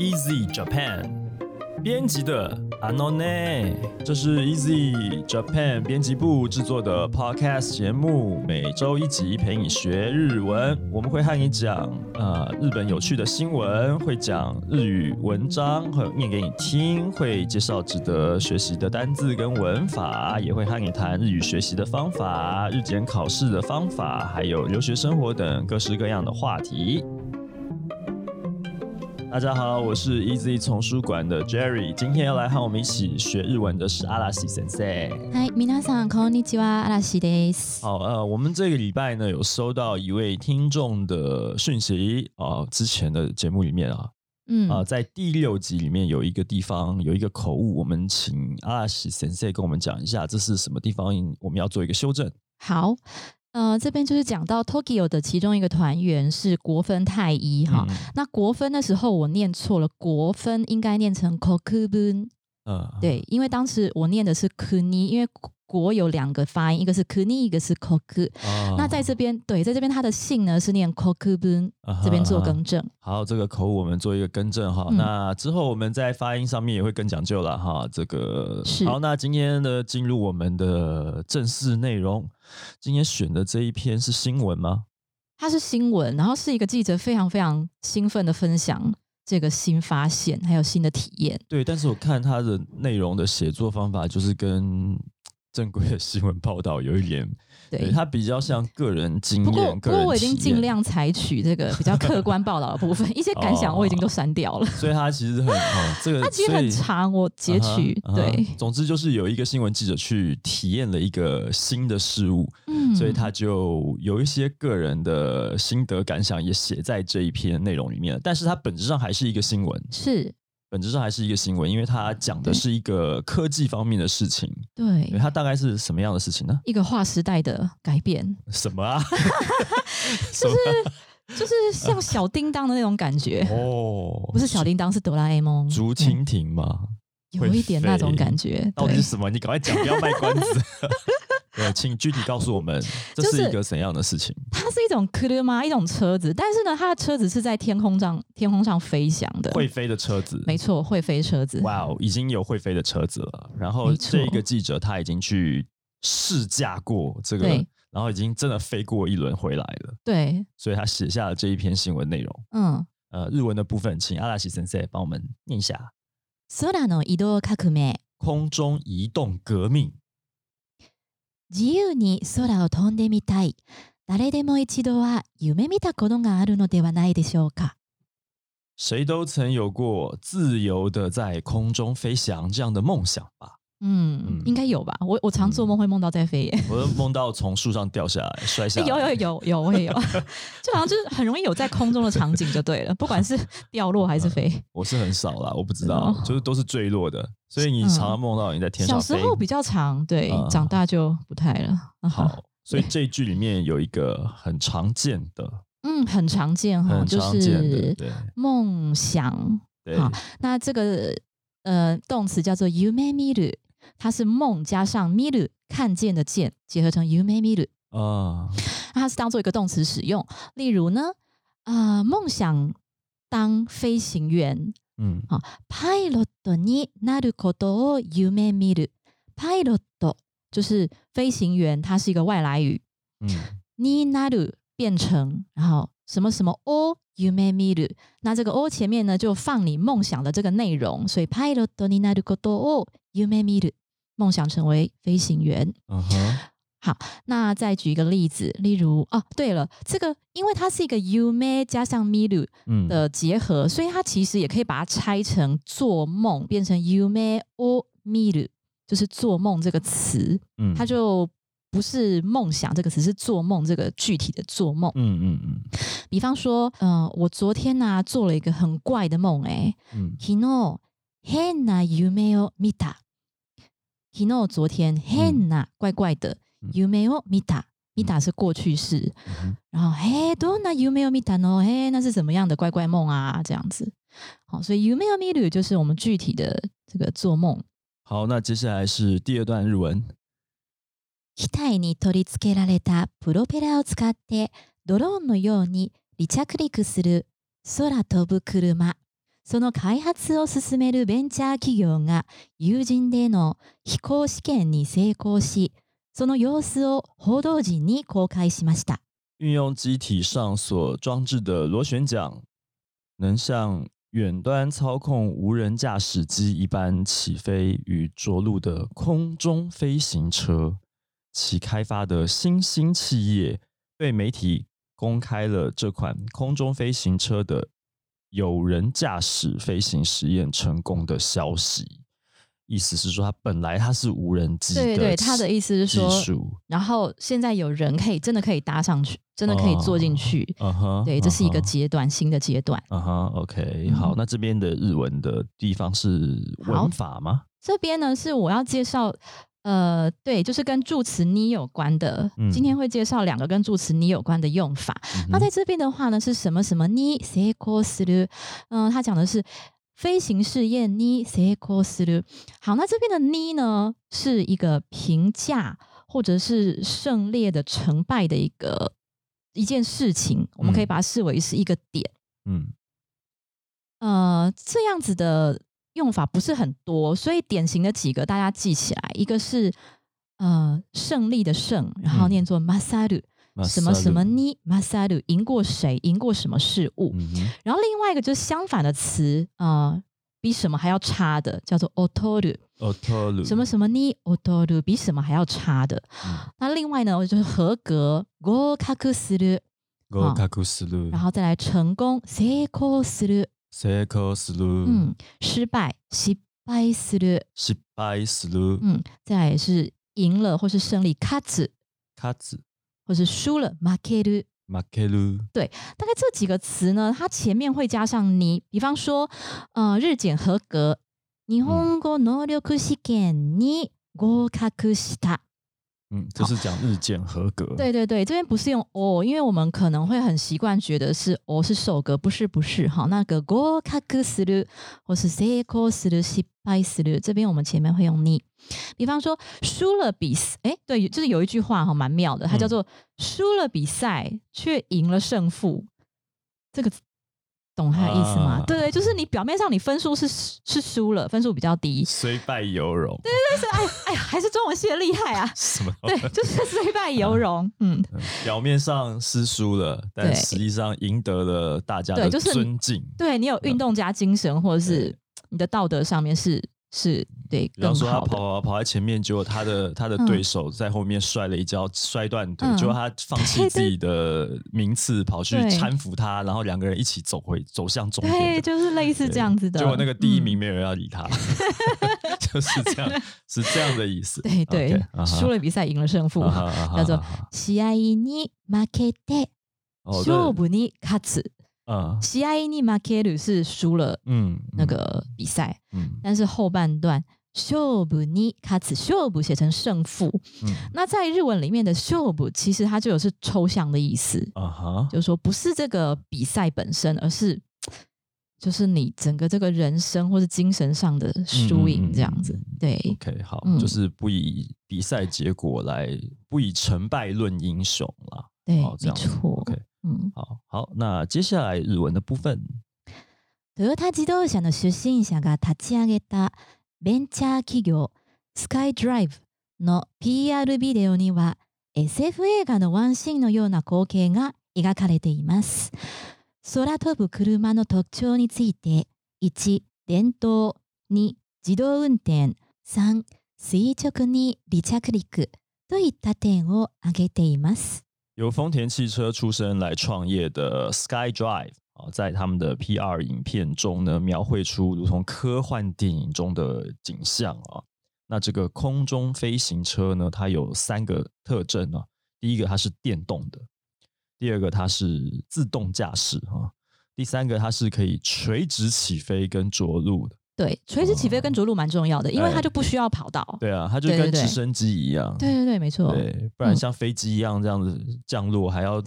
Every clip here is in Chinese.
Easy Japan 编辑的阿诺内，这是 Easy Japan 编辑部制作的 Podcast 节目，每周一集陪你学日文。我们会和你讲呃日本有趣的新闻，会讲日语文章，会念给你听，会介绍值得学习的单字跟文法，也会和你谈日语学习的方法、日检考试的方法，还有留学生活等各式各样的话题。大家好，我是 Easy 丛书馆的 Jerry，今天要来和我们一起学日文的是阿拉西先生。嗨，皆さんこんにちは、嵐です。好，呃，我们这个礼拜呢有收到一位听众的讯息啊，之前的节目里面啊，嗯啊，在第六集里面有一个地方有一个口误，我们请阿拉西先生跟我们讲一下，这是什么地方，我们要做一个修正。好。 呃，这边就是讲到 Tokyo 的其中一个团员是国分太一哈。那国分那时候我念错了，国分应该念成 Kokubun。嗯，对，因为当时我念的是 Kuni，因为。国有两个发音，一个是 kuni，一个是 koku。那在这边，对，在这边他的姓呢是念 kokubun，这边做更正。好，这个口误我们做一个更正哈。那之后我们在发音上面也会更讲究了哈。这个好，那今天的进入我们的正式内容，今天选的这一篇是新闻吗？它是新闻，然后是一个记者非常非常兴奋的分享这个新发现还有新的体验。对，但是我看他的内容的写作方法就是跟。正规的新闻报道有一点，对它比较像个人经验。不过，不过我已经尽量采取这个比较客观报道的部分，一些感想我已经都删掉了。所以它其实很，这个 它其实很长，我截取。对，总之就是有一个新闻记者去体验了一个新的事物，嗯，所以他就有一些个人的心得感想也写在这一篇内容里面。但是它本质上还是一个新闻，是。本质上还是一个新闻，因为它讲的是一个科技方面的事情。对，它大概是什么样的事情呢？一个划时代的改变。什么啊？就是就是像小叮当的那种感觉哦，不是小叮当，是哆啦 A 梦。竹蜻蜓嘛？有一点那种感觉。到底是什么？你赶快讲，不要卖关子。对，请具体告诉我们，这是一个怎样的事情？它是一种科勒吗？一种车子，但是呢，它的车子是在天空上天空上飞翔的，会飞的车子。没错，会飞车子。哇哦，已经有会飞的车子了。然后这个记者他已经去试驾过这个，然后已经真的飞过一轮回来了。对，所以他写下了这一篇新闻内容。嗯，呃，日文的部分，请阿拉西先生帮我们念一下。空中移动革命。自由に空を飛んでみたい。誰でも一度は夢見たことがあるのではないでしょうか。谁都曾有过自由的在空中飞翔这样的梦想吧。嗯，应该有吧。我我常做梦会梦到在飞耶，我梦到从树上掉下来摔下。有有有 有，我也有，就好像就是很容易有在空中的场景就对了，不管是掉落还是飞。我是很少啦，我不知道，就是都是坠落的。所以你常常梦到你在天上。小时候比较长，对，长大就不太了。好，所以这一句里面有一个很常见的，嗯，很常见哈，就是梦想。好，那这个呃动词叫做 you made me do。它是梦加上 miru 看见的见结合成 you may miru 啊，它是当做一个动词使用。例如呢，啊，梦想当飞行员，嗯，好，pilot ni naru koto you may miru，pilot 就是飞行员，它是一个外来语，嗯，ni naru 变成，然后什么什么 o you may miru，那这个 o 前面呢就放你梦想的这个内容，所以 pilot ni naru koto you may miru。梦想成为飞行员。嗯哼，好，那再举一个例子，例如哦，对了，这个因为它是一个 you may 加上 miru 的结合，所以它其实也可以把它拆成做梦，变成 you may or miru，就是做梦这个词。嗯，它就不是梦想这个词，是做梦这个具体的做梦。嗯嗯嗯。比方说，嗯，我昨天呢做了一个很怪的梦，哎，嗯，kino hena you may o mita。Kino 昨天 Hana 怪怪的，You may o mita，mita 是过去式，然后 Hey dona You may o mita no Hey 那是什么样的怪怪梦啊？这样子，好，所以 You may o mitu 就是我们具体的这个做梦。好，那接下来是第二段日文。機体に取り付けられたプロペラを使ってドローンのように離着陸する空飛ぶ車。 その開発を進めるベンチャー企業が有人での飛行試験に成功し、その様子を報道陣に公開しました。运用机体上所装置的螺旋桨，能像远端操控无人驾驶机一般起飞与着陆的空中飞行车。其开发的新兴企业被媒体公开了这款空中飞行车的有人驾驶飞行实验成功的消息。意思是说，它本来它是无人机。对对，他的意思是说，然后现在有人可以真的可以搭上去，真的可以坐进去。嗯哼，对，这是一个阶段，新的阶段。嗯哼，OK，好，那这边的日文的地方是文法吗？这边呢是我要介绍。呃，对，就是跟助词你有关的。今天会介绍两个跟助词你有关的用法。那在这边的话呢，是什么什么你 say cos 的？嗯，他讲的是飞行试验你 say cos 的。好，那这边的你呢，是一个评价或者是胜利的成败的一个一件事情，我们可以把它视为是一个点。嗯，呃，这样子的。用法不是很多，所以典型的几个大家记起来，一个是呃胜利的胜，然后念作 masaru，什么什么你 masaru，赢过谁，赢过什么事物。然后另外一个就是相反的词，呃，比什么还要差的，叫做 otoru，otoru，什么什么你 otoru，比什么还要差的。那另外呢，就是合格 go kakusuru，go kakusuru，然后再来成功 seiko suru。成功する。嗯，失败，失敗する。失敗する。嗯，再来是赢了或是胜利，勝つ。勝つ。或是输了，負ける。負ける。对，大概这几个词呢，它前面会加上你，比方说，呃，日检合格，日本語能力試験に合格した。 嗯，就是讲日检合格。对对对，这边不是用哦，因为我们可能会很习惯觉得是哦是受格，不是不是哈。那个合格する或是成功する、失敗する，这边我们前面会用你。比方说输了比赛，哎，对，就是有一句话哈，蛮妙的，它叫做输了比赛却赢了胜负，这个。 懂他的意思吗？对对，就是你表面上你分数是是输了，分数比较低，虽败犹荣。对对对，是哎哎呀，还是中文系的厉害啊！什么？对，就是 虽败犹荣。嗯，表面上是输了，但实际上赢得了大家的尊敬。对你有运动家精神，或者是你的道德上面是。是对，比方说他跑跑跑在前面，结果他的他的对手在后面摔了一跤，摔断腿，结果他放弃自己的名次，跑去搀扶他，然后两个人一起走回走向终点，对，就是类似这样子的。结果那个第一名没有人要理他，就是这样，是这样的意思。对对，输了比赛，赢了胜负，叫做試合に負けて勝負に勝つ。 嗯，西埃尼马凯鲁是输了，嗯，那个比赛，嗯，但是后半段秀布尼卡茨秀布写成胜负，嗯，那在日文里面的秀布其实它就有是抽象的意思，啊哈，就是说不是这个比赛本身，而是 就是你整个这个人生或是精神上的输赢这样子，对，OK，好，就是不以比赛结果来，不以成败论英雄啦，对，没错，OK。嗯，好好，那接下来日文的部分。トヨタ自動車の出身者が立ち上げたベンチャー企業スカイドライブの PR ビデオには SF 映画のワンシーンのような光景が描かれています。空飛ぶ車の特徴について1、電動2、自動運転3、垂直に離着陸といった点を挙げています。由丰田汽车出身来创业的 Sky Drive 啊，在他们的 PR 影片中呢，描绘出如同科幻电影中的景象啊。那这个空中飞行车呢，它有三个特征啊。第一个，它是电动的；第二个，它是自动驾驶啊；第三个，它是可以垂直起飞跟着陆的。对，垂直起飞跟着陆蛮重要的，因为它就不需要跑道。对啊，它就跟直升机一样。对对对，没错。对，不然像飞机一样这样子降落，还要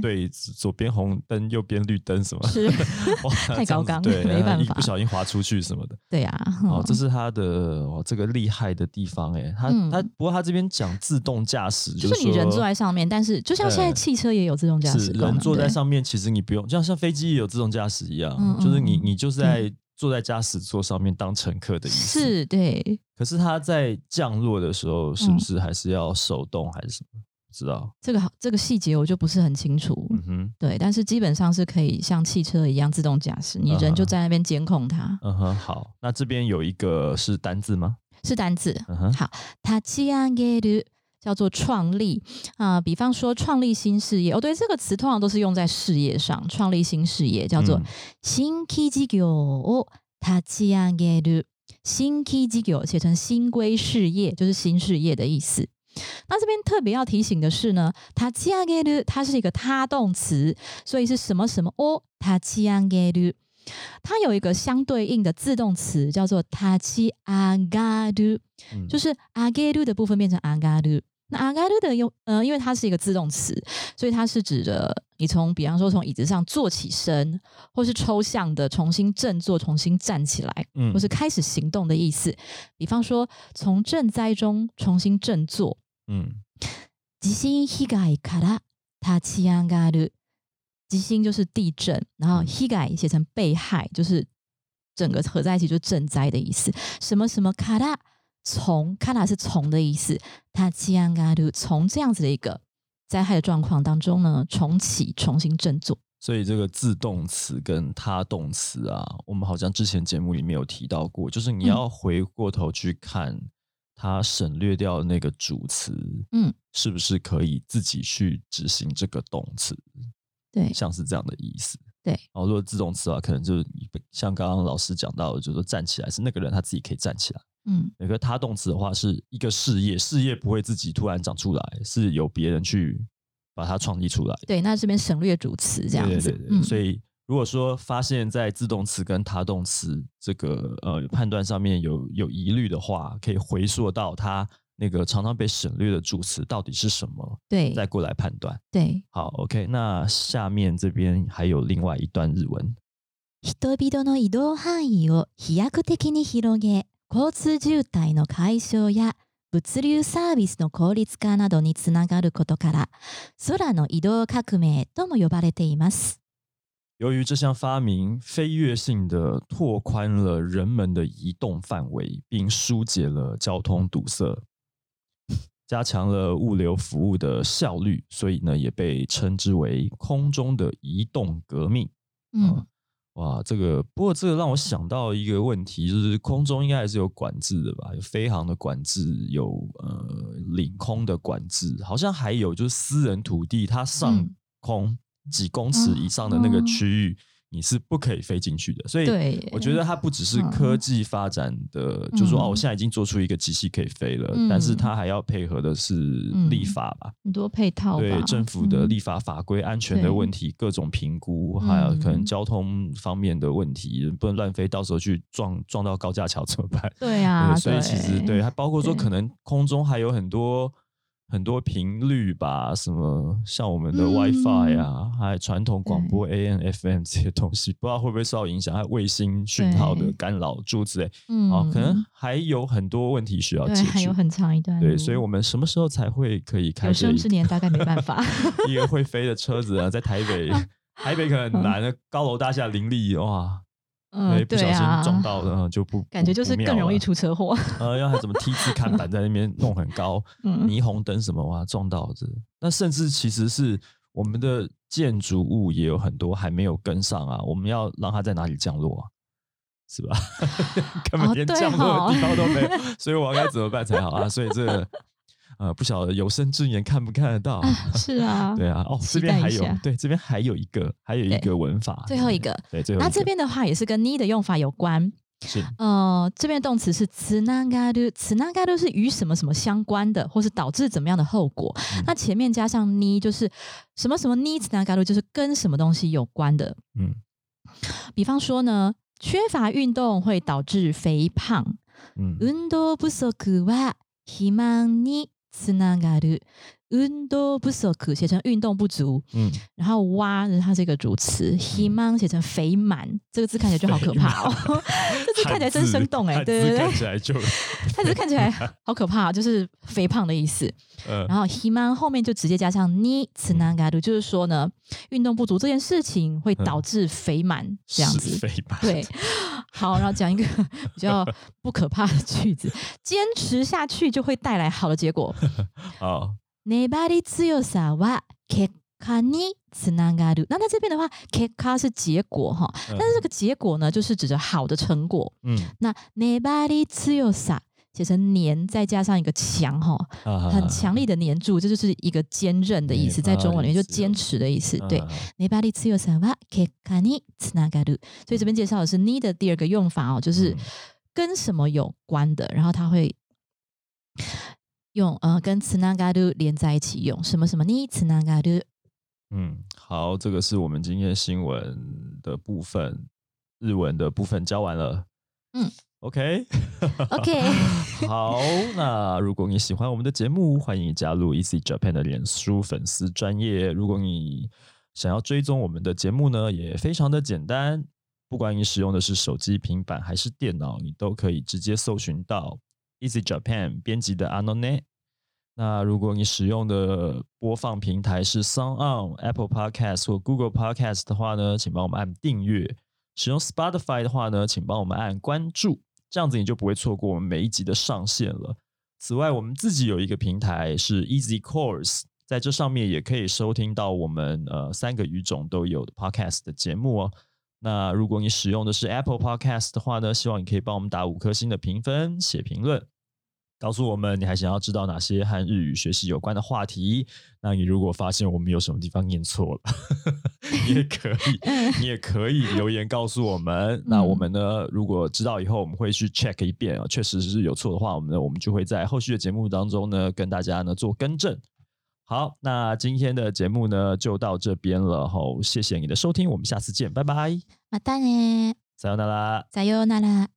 对左边红灯，右边绿灯什么？是，太高纲，对，没办法，不小心滑出去什么的。对呀，哦，这是它的哦，这个厉害的地方哎，它它不过它这边讲自动驾驶，就是你人坐在上面，但是就像现在汽车也有自动驾驶，人坐在上面，其实你不用，就像像飞机也有自动驾驶一样，就是你你就是在。坐在驾驶座上面当乘客的意思。是，对。可是他在降落的时候，是不是还是要手动还是什么？知道这个好，这个细节我就不是很清楚。嗯哼，对，但是基本上是可以像汽车一样自动驾驶，你人就在那边监控它。嗯哼，好，那这边有一个是单字吗？是单字。嗯哼，好，他起上げる叫做创立啊，比方说创立新事业。哦，对，这个词通常都是用在事业上，创立新事业叫做新規事業を立ち上げる。新規事業写成新规事业，就是新事业的意思。那这边特别要提醒的是呢，它起上げる它是一个他动词，所以是什么什么哦，它起上げる。它有一个相对应的自动词叫做它起上がる，就是上げる的部分变成上がる。 那上がる的用呃，因为它是一个自动词，所以它是指的你从比方说从椅子上坐起身，或是抽象的重新振作、重新站起来，嗯，或是开始行动的意思。比方说从赈灾中重新振作。嗯，地震被害から立ち上がる。地震就是地震，然后被害写成被害，就是整个合在一起就赈灾的意思。什么什么から 从から是从的意思。立ち上がる从这样子的一个灾害的状况当中呢，重启、重新振作。所以这个自动词跟他动词啊，我们好像之前节目里面有提到过，就是你要回过头去看。他省略掉那个主词，嗯，是不是可以自己去执行这个动词？对，像是这样的意思。对，哦，如果自动词的话，可能就是像刚刚老师讲到的，就是说站起来是那个人他自己可以站起来。 嗯，那个他动词的话是一个事业，事业不会自己突然长出来，是由别人去把它创立出来。对，那这边省略主词这样子。对对对，所以。如果说发现，在自动词跟他动词这个呃判断上面有有疑虑的话，可以回溯到它那个常常被省略的主词到底是什么，对，再过来判断。对，好，OK，那下面这边还有另外一段日文。人々の移動範囲を飛躍的に広げ、 交通渋滞の解消や物流サービスの効率化などにつながることから、空の移動革命とも呼ばれています。由于这项发明飞跃性的拓宽了人们的移动范围，并疏解了交通堵塞，加强了物流服务的效率，所以呢，也被称之为“空中的移动革命”。嗯，哇，这个不过这个让我想到一个问题，就是空中应该还是有管制的吧？有飞航的管制，有呃领空的管制，好像还有就是私人土地它上空。几公尺以上的那个区域，你是不可以飞进去的。所以，我觉得它不只是科技发展的，就说哦，我现在已经做出一个机器可以飞了，但是它还要配合的是立法吧，很多配套，对政府的立法法规、安全的问题、各种评估，还有可能交通方面的问题，不能乱飞，到时候去撞撞到高架桥怎么办？对啊，所以其实对，它包括说可能空中还有很多。很多频率吧，什么像我们的 WiFi 啊，还有传统广播 AM、FM 这些东西，不知道会不会受到影响，还有卫星讯号的干扰诸之类，嗯，啊，可能还有很多问题需要解决，还有很长一段。对，所以我们什么时候才会可以开？有生之年大概没办法。一个会飞的车子啊，在台北，台北可能很难，高楼大厦林立，哇。嗯，不小心撞到了就不感觉就是更容易出车祸。呃，要还怎么 T 字看板在那边弄很高，霓虹灯什么哇撞到这，那甚至其实是我们的建筑物也有很多还没有跟上啊，我们要让它在哪里降落啊？是吧？根本连降落的地方都没有，所以我该怎么办才好啊？所以这。呃，不晓得有生之年看不看得到？是啊，对啊，哦，这边还有，对，这边还有一个，还有一个文法，最后一个，对，最后那这边的话也是跟 need 的用法有关，是，呃，这边动词是つながる，つながる是与什么什么相关的，或是导致怎么样的后果，那前面加上 need 就是什么什么 need つながる就是跟什么东西有关的，嗯，比方说呢，缺乏运动会导致肥胖，嗯，運動不足は肥満に つながる。 运动不足写成运动不足，嗯，然后哇，它是一个主词，he man 写成肥满，这个字看起来就好可怕哦，这字看起来真生动哎，对对对，看起来就，它只是看起来好可怕，就是肥胖的意思。然后 he man 后面就直接加上你此难嘎度，就是说呢，运动不足这件事情会导致肥满这样子，肥满对。 好，然后讲一个比较不可怕的句子，坚持下去就会带来好的结果。好。粘り強さは結果につながる。那在这边的话，結果是结果哈，但是这个结果呢，就是指着好的成果。嗯，那粘り強さ 写成粘，再加上一个强哈，很强力的粘住，这就是一个坚韧的意思，在中文里面就坚持的意思。对，粘り強さは結果につながる。所以这边介绍的是你的第二个用法哦，就是跟什么有关的，然后它会。用呃跟つながる连在一起用什么什么につながる。嗯，好，这个是我们今天新闻的部分，日文的部分教完了。嗯 ，OK，OK，好，那如果你喜欢我们的节目，欢迎加入 Easy Japan 的脸书粉丝专业。如果你想要追踪我们的节目呢，也非常的简单，不管你使用的是手机、平板还是电脑，你都可以直接搜寻到。Easy Japan 编辑的 Anone。那如果你使用的播放平台是 Sound On、Apple Podcast 或 Google Podcast 的话呢，请帮我们按订阅。使用 Spotify 的话呢，请帮我们按关注，这样子你就不会错过我们每一集的上线了。此外，我们自己有一个平台是 Easy Course，在这上面也可以收听到我们呃三个语种都有的 Podcast 的节目哦。那如果你使用的是 Apple Podcast 的话呢，希望你可以帮我们打五颗星的评分，写评论。告诉我们，你还想要知道哪些和日语学习有关的话题？那你如果发现我们有什么地方念错了，你也可以，你也可以留言告诉我们。那我们呢，如果知道以后，我们会去 check 一遍啊，确实是有错的话，我们呢，我们就会在后续的节目当中呢，跟大家呢做更正。好，那今天的节目呢就到这边了，好，谢谢你的收听，我们下次见，拜拜。またね。さよなら。さよなら。